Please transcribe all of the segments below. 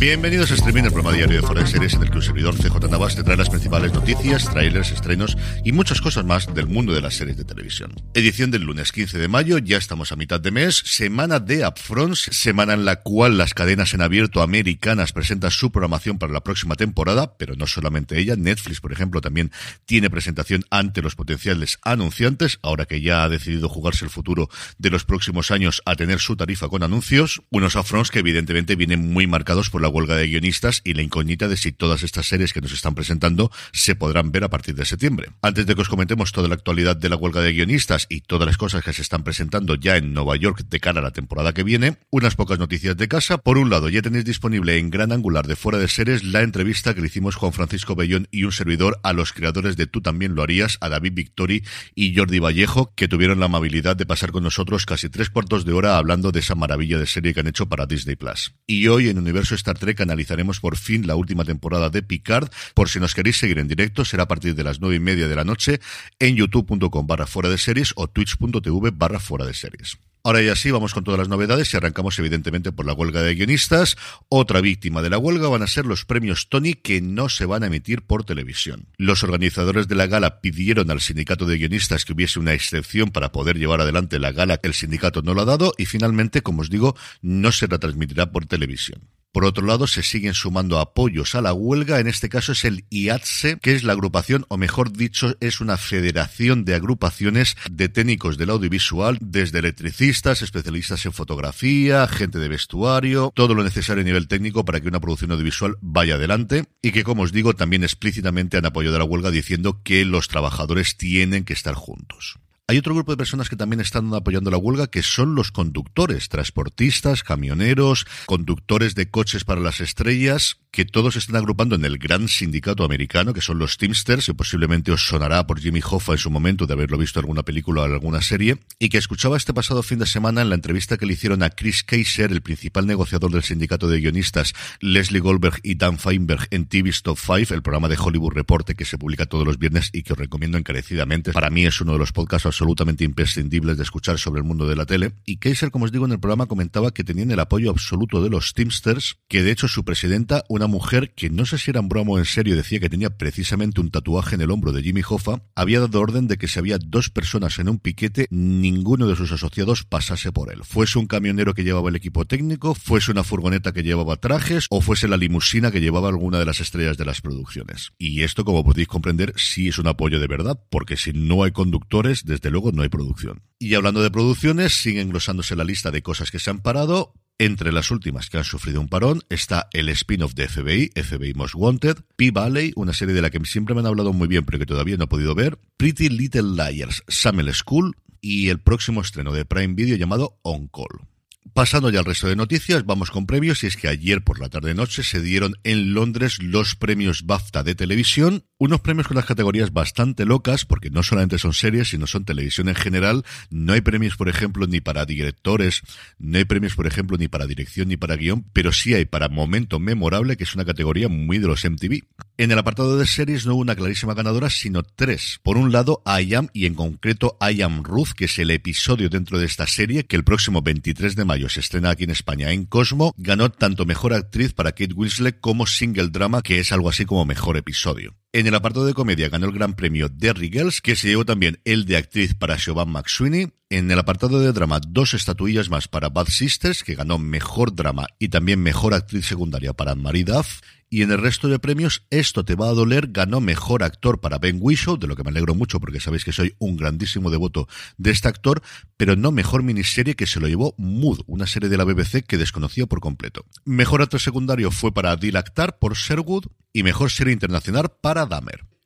Bienvenidos a Streaming, el programa diario de de Series en el que un servidor CJ Navas te trae las principales noticias, trailers, estrenos y muchas cosas más del mundo de las series de televisión. Edición del lunes 15 de mayo, ya estamos a mitad de mes, semana de Upfronts, semana en la cual las cadenas en abierto americanas presentan su programación para la próxima temporada, pero no solamente ella, Netflix, por ejemplo, también tiene presentación ante los potenciales anunciantes, ahora que ya ha decidido jugarse el futuro de los próximos años a tener su tarifa con anuncios, unos Upfronts que evidentemente vienen muy marcados por la huelga de guionistas y la incógnita de si todas estas series que nos están presentando se podrán ver a partir de septiembre. Antes de que os comentemos toda la actualidad de la huelga de guionistas y todas las cosas que se están presentando ya en Nueva York de cara a la temporada que viene, unas pocas noticias de casa. Por un lado, ya tenéis disponible en Gran Angular de Fuera de Series la entrevista que le hicimos Juan Francisco Bellón y un servidor a los creadores de Tú también lo harías, a David Victori y Jordi Vallejo, que tuvieron la amabilidad de pasar con nosotros casi tres cuartos de hora hablando de esa maravilla de serie que han hecho para Disney Plus. Y hoy en Universo Star Trek analizaremos por fin la última temporada de Picard. Por si nos queréis seguir en directo, será a partir de las nueve y media de la noche en youtube.com barra fuera de series o twitch.tv barra fuera de series. Ahora ya sí, vamos con todas las novedades y arrancamos evidentemente por la huelga de guionistas. Otra víctima de la huelga van a ser los premios Tony que no se van a emitir por televisión. Los organizadores de la gala pidieron al sindicato de guionistas que hubiese una excepción para poder llevar adelante la gala que el sindicato no lo ha dado y finalmente, como os digo, no se retransmitirá por televisión. Por otro lado, se siguen sumando apoyos a la huelga. En este caso es el IATSE, que es la agrupación, o mejor dicho, es una federación de agrupaciones de técnicos del audiovisual, desde electricistas, especialistas en fotografía, gente de vestuario, todo lo necesario a nivel técnico para que una producción audiovisual vaya adelante. Y que, como os digo, también explícitamente han apoyado la huelga diciendo que los trabajadores tienen que estar juntos. Hay otro grupo de personas que también están apoyando la huelga, que son los conductores, transportistas, camioneros, conductores de coches para las estrellas, que todos están agrupando en el gran sindicato americano, que son los Teamsters, que posiblemente os sonará por Jimmy Hoffa en su momento de haberlo visto en alguna película o en alguna serie, y que escuchaba este pasado fin de semana en la entrevista que le hicieron a Chris Kaiser, el principal negociador del sindicato de guionistas, Leslie Goldberg y Dan Feinberg en TV's Top 5, el programa de Hollywood Reporte que se publica todos los viernes y que os recomiendo encarecidamente. Para mí es uno de los podcasts absolutamente imprescindibles de escuchar sobre el mundo de la tele. Y Kaiser, como os digo en el programa, comentaba que tenían el apoyo absoluto de los Teamsters, que de hecho su presidenta, una mujer que no sé si era en broma o en serio, decía que tenía precisamente un tatuaje en el hombro de Jimmy Hoffa, había dado orden de que si había dos personas en un piquete, ninguno de sus asociados pasase por él. Fuese un camionero que llevaba el equipo técnico, fuese una furgoneta que llevaba trajes o fuese la limusina que llevaba alguna de las estrellas de las producciones. Y esto, como podéis comprender, sí es un apoyo de verdad, porque si no hay conductores, desde luego no hay producción. Y hablando de producciones, sigue engrosándose la lista de cosas que se han parado. Entre las últimas que han sufrido un parón está el spin-off de FBI, FBI Most Wanted, P-Valley, una serie de la que siempre me han hablado muy bien pero que todavía no he podido ver, Pretty Little Liars, Summer School y el próximo estreno de Prime Video llamado On Call. Pasando ya al resto de noticias, vamos con premios y es que ayer por la tarde-noche se dieron en Londres los premios BAFTA de televisión, unos premios con las categorías bastante locas porque no solamente son series, sino son televisión en general. No hay premios, por ejemplo, ni para directores, no hay premios, por ejemplo, ni para dirección ni para guion, pero sí hay para momento memorable, que es una categoría muy de los MTV. En el apartado de series no hubo una clarísima ganadora, sino tres. Por un lado, I Am y en concreto I Am Ruth, que es el episodio dentro de esta serie que el próximo 23 de mayo se estrena aquí en España en Cosmo, ganó tanto mejor actriz para Kate Winslet como single drama, que es algo así como mejor episodio. En el apartado de comedia ganó el gran premio Derry Girls, que se llevó también el de actriz para Siobhan McSweeney. En el apartado de drama, dos estatuillas más para Bad Sisters, que ganó mejor drama y también mejor actriz secundaria para Marie Duff. Y en el resto de premios, Esto te va a doler ganó mejor actor para Ben Whishaw, de lo que me alegro mucho porque sabéis que soy un grandísimo devoto de este actor, pero no mejor miniserie que se lo llevó Mood, una serie de la BBC que desconocía por completo. Mejor actor secundario fue para Adil Akhtar por Sherwood y mejor serie internacional para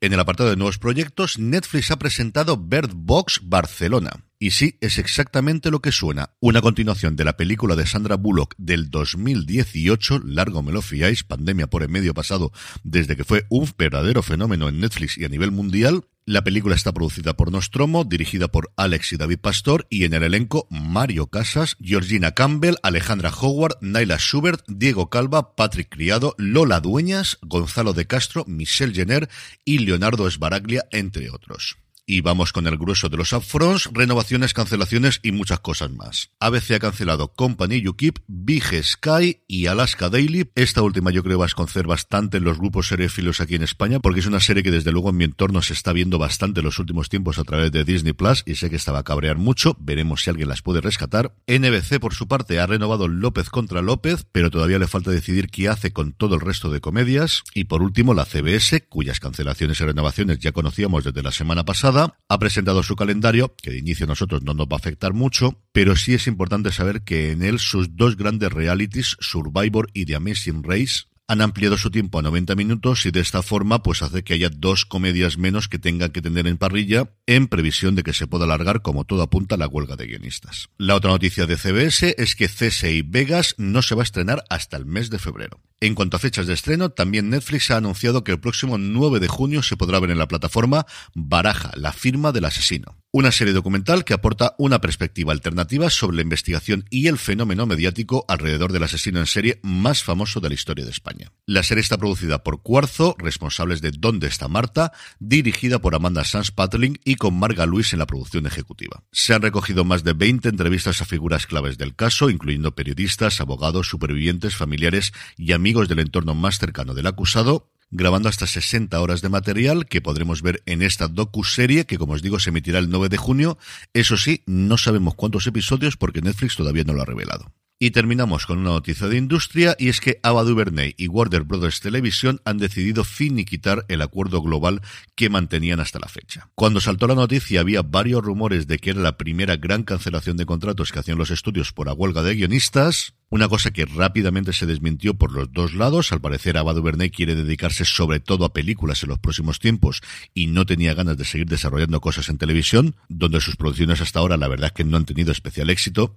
En el apartado de nuevos proyectos, Netflix ha presentado Bird Box Barcelona. Y sí, es exactamente lo que suena. Una continuación de la película de Sandra Bullock del 2018, largo me lo fiáis, pandemia por el medio pasado, desde que fue un verdadero fenómeno en Netflix y a nivel mundial, la película está producida por Nostromo, dirigida por Alex y David Pastor, y en el elenco Mario Casas, Georgina Campbell, Alejandra Howard, Naila Schubert, Diego Calva, Patrick Criado, Lola Dueñas, Gonzalo de Castro, Michelle Jenner y Leonardo Esbaraglia, entre otros. Y vamos con el grueso de los upfronts, renovaciones, cancelaciones y muchas cosas más. ABC ha cancelado Company Keep, Big Sky y Alaska Daily. Esta última yo creo va a esconcer bastante en los grupos seriefilos aquí en España porque es una serie que desde luego en mi entorno se está viendo bastante en los últimos tiempos a través de Disney Plus y sé que estaba a cabrear mucho. Veremos si alguien las puede rescatar. NBC por su parte ha renovado López contra López, pero todavía le falta decidir qué hace con todo el resto de comedias. Y por último la CBS, cuyas cancelaciones y renovaciones ya conocíamos desde la semana pasada ha presentado su calendario, que de inicio a nosotros no nos va a afectar mucho, pero sí es importante saber que en él sus dos grandes realities, Survivor y The Amazing Race, han ampliado su tiempo a 90 minutos y de esta forma pues hace que haya dos comedias menos que tengan que tener en parrilla en previsión de que se pueda alargar como todo apunta la huelga de guionistas. La otra noticia de CBS es que CSI Vegas no se va a estrenar hasta el mes de febrero. En cuanto a fechas de estreno, también Netflix ha anunciado que el próximo 9 de junio se podrá ver en la plataforma Baraja, la firma del asesino una serie documental que aporta una perspectiva alternativa sobre la investigación y el fenómeno mediático alrededor del asesino en serie más famoso de la historia de España. La serie está producida por Cuarzo, responsables de ¿Dónde está Marta?, dirigida por Amanda Sanz Patling y con Marga Luis en la producción ejecutiva. Se han recogido más de 20 entrevistas a figuras claves del caso, incluyendo periodistas, abogados, supervivientes, familiares y amigos del entorno más cercano del acusado, grabando hasta 60 horas de material que podremos ver en esta docu-serie que, como os digo, se emitirá el 9 de junio. Eso sí, no sabemos cuántos episodios porque Netflix todavía no lo ha revelado. Y terminamos con una noticia de industria y es que Ava DuVernay y Warner Brothers Television han decidido finiquitar el acuerdo global que mantenían hasta la fecha. Cuando saltó la noticia había varios rumores de que era la primera gran cancelación de contratos que hacían los estudios por la huelga de guionistas, una cosa que rápidamente se desmintió por los dos lados. Al parecer, Ava DuVernay quiere dedicarse sobre todo a películas en los próximos tiempos y no tenía ganas de seguir desarrollando cosas en televisión, donde sus producciones hasta ahora la verdad es que no han tenido especial éxito.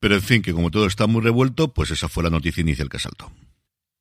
Pero en fin, que como todo está muy revuelto, pues esa fue la noticia inicial que saltó.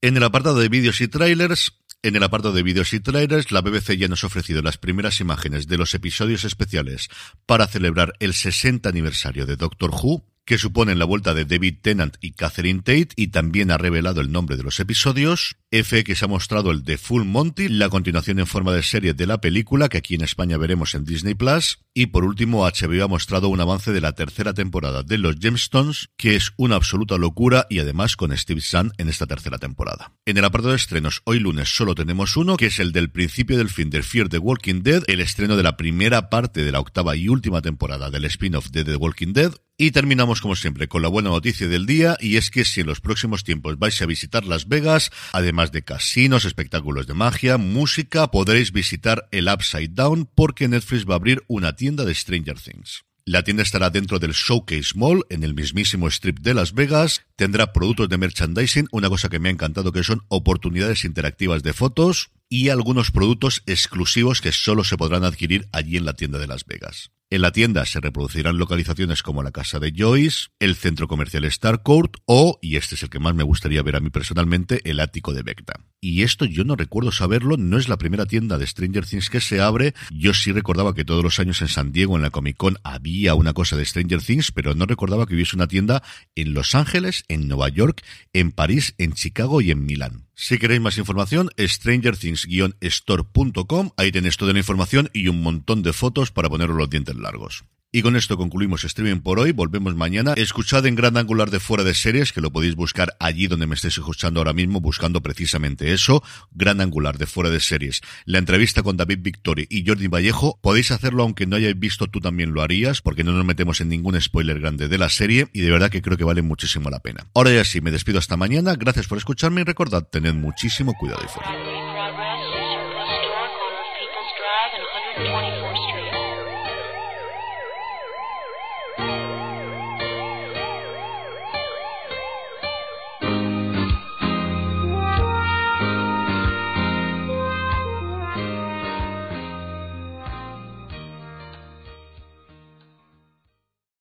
En el apartado de vídeos y trailers, en el apartado de vídeos y trailers, la BBC ya nos ha ofrecido las primeras imágenes de los episodios especiales para celebrar el 60 aniversario de Doctor Who, que suponen la vuelta de David Tennant y Catherine Tate, y también ha revelado el nombre de los episodios. FX ha mostrado el de Full Monty, la continuación en forma de serie de la película, que aquí en España veremos en Disney Plus. Y por último, HBO ha mostrado un avance de la tercera temporada de Los Gemstones, que es una absoluta locura y además con Steve Zahn en esta tercera temporada. En el apartado de estrenos, hoy lunes solo tenemos uno, que es el del principio del fin del Fear the Walking Dead, el estreno de la primera parte de la octava y última temporada del spin-off de The Walking Dead, y terminamos como siempre con la buena noticia del día y es que si en los próximos tiempos vais a visitar Las Vegas, además de casinos, espectáculos de magia, música, podréis visitar el Upside Down porque Netflix va a abrir una tienda de Stranger Things. La tienda estará dentro del Showcase Mall, en el mismísimo strip de Las Vegas. Tendrá productos de merchandising, una cosa que me ha encantado que son oportunidades interactivas de fotos y algunos productos exclusivos que solo se podrán adquirir allí en la tienda de Las Vegas. En la tienda se reproducirán localizaciones como la casa de Joyce, el centro comercial Starcourt o, y este es el que más me gustaría ver a mí personalmente, el ático de Vecta. Y esto yo no recuerdo saberlo, no es la primera tienda de Stranger Things que se abre. Yo sí recordaba que todos los años en San Diego, en la Comic Con, había una cosa de Stranger Things, pero no recordaba que hubiese una tienda en Los Ángeles, en Nueva York, en París, en Chicago y en Milán. Si queréis más información, strangerthings-store.com, ahí tenéis toda la información y un montón de fotos para poneros los dientes largos. Y con esto concluimos streaming por hoy. Volvemos mañana. Escuchad en Gran Angular de Fuera de Series, que lo podéis buscar allí donde me estéis escuchando ahora mismo, buscando precisamente eso. Gran Angular de Fuera de Series. La entrevista con David Victori y Jordi Vallejo. Podéis hacerlo aunque no hayáis visto, tú también lo harías, porque no nos metemos en ningún spoiler grande de la serie y de verdad que creo que vale muchísimo la pena. Ahora ya sí, me despido hasta mañana. Gracias por escucharme y recordad, tened muchísimo cuidado y fuera.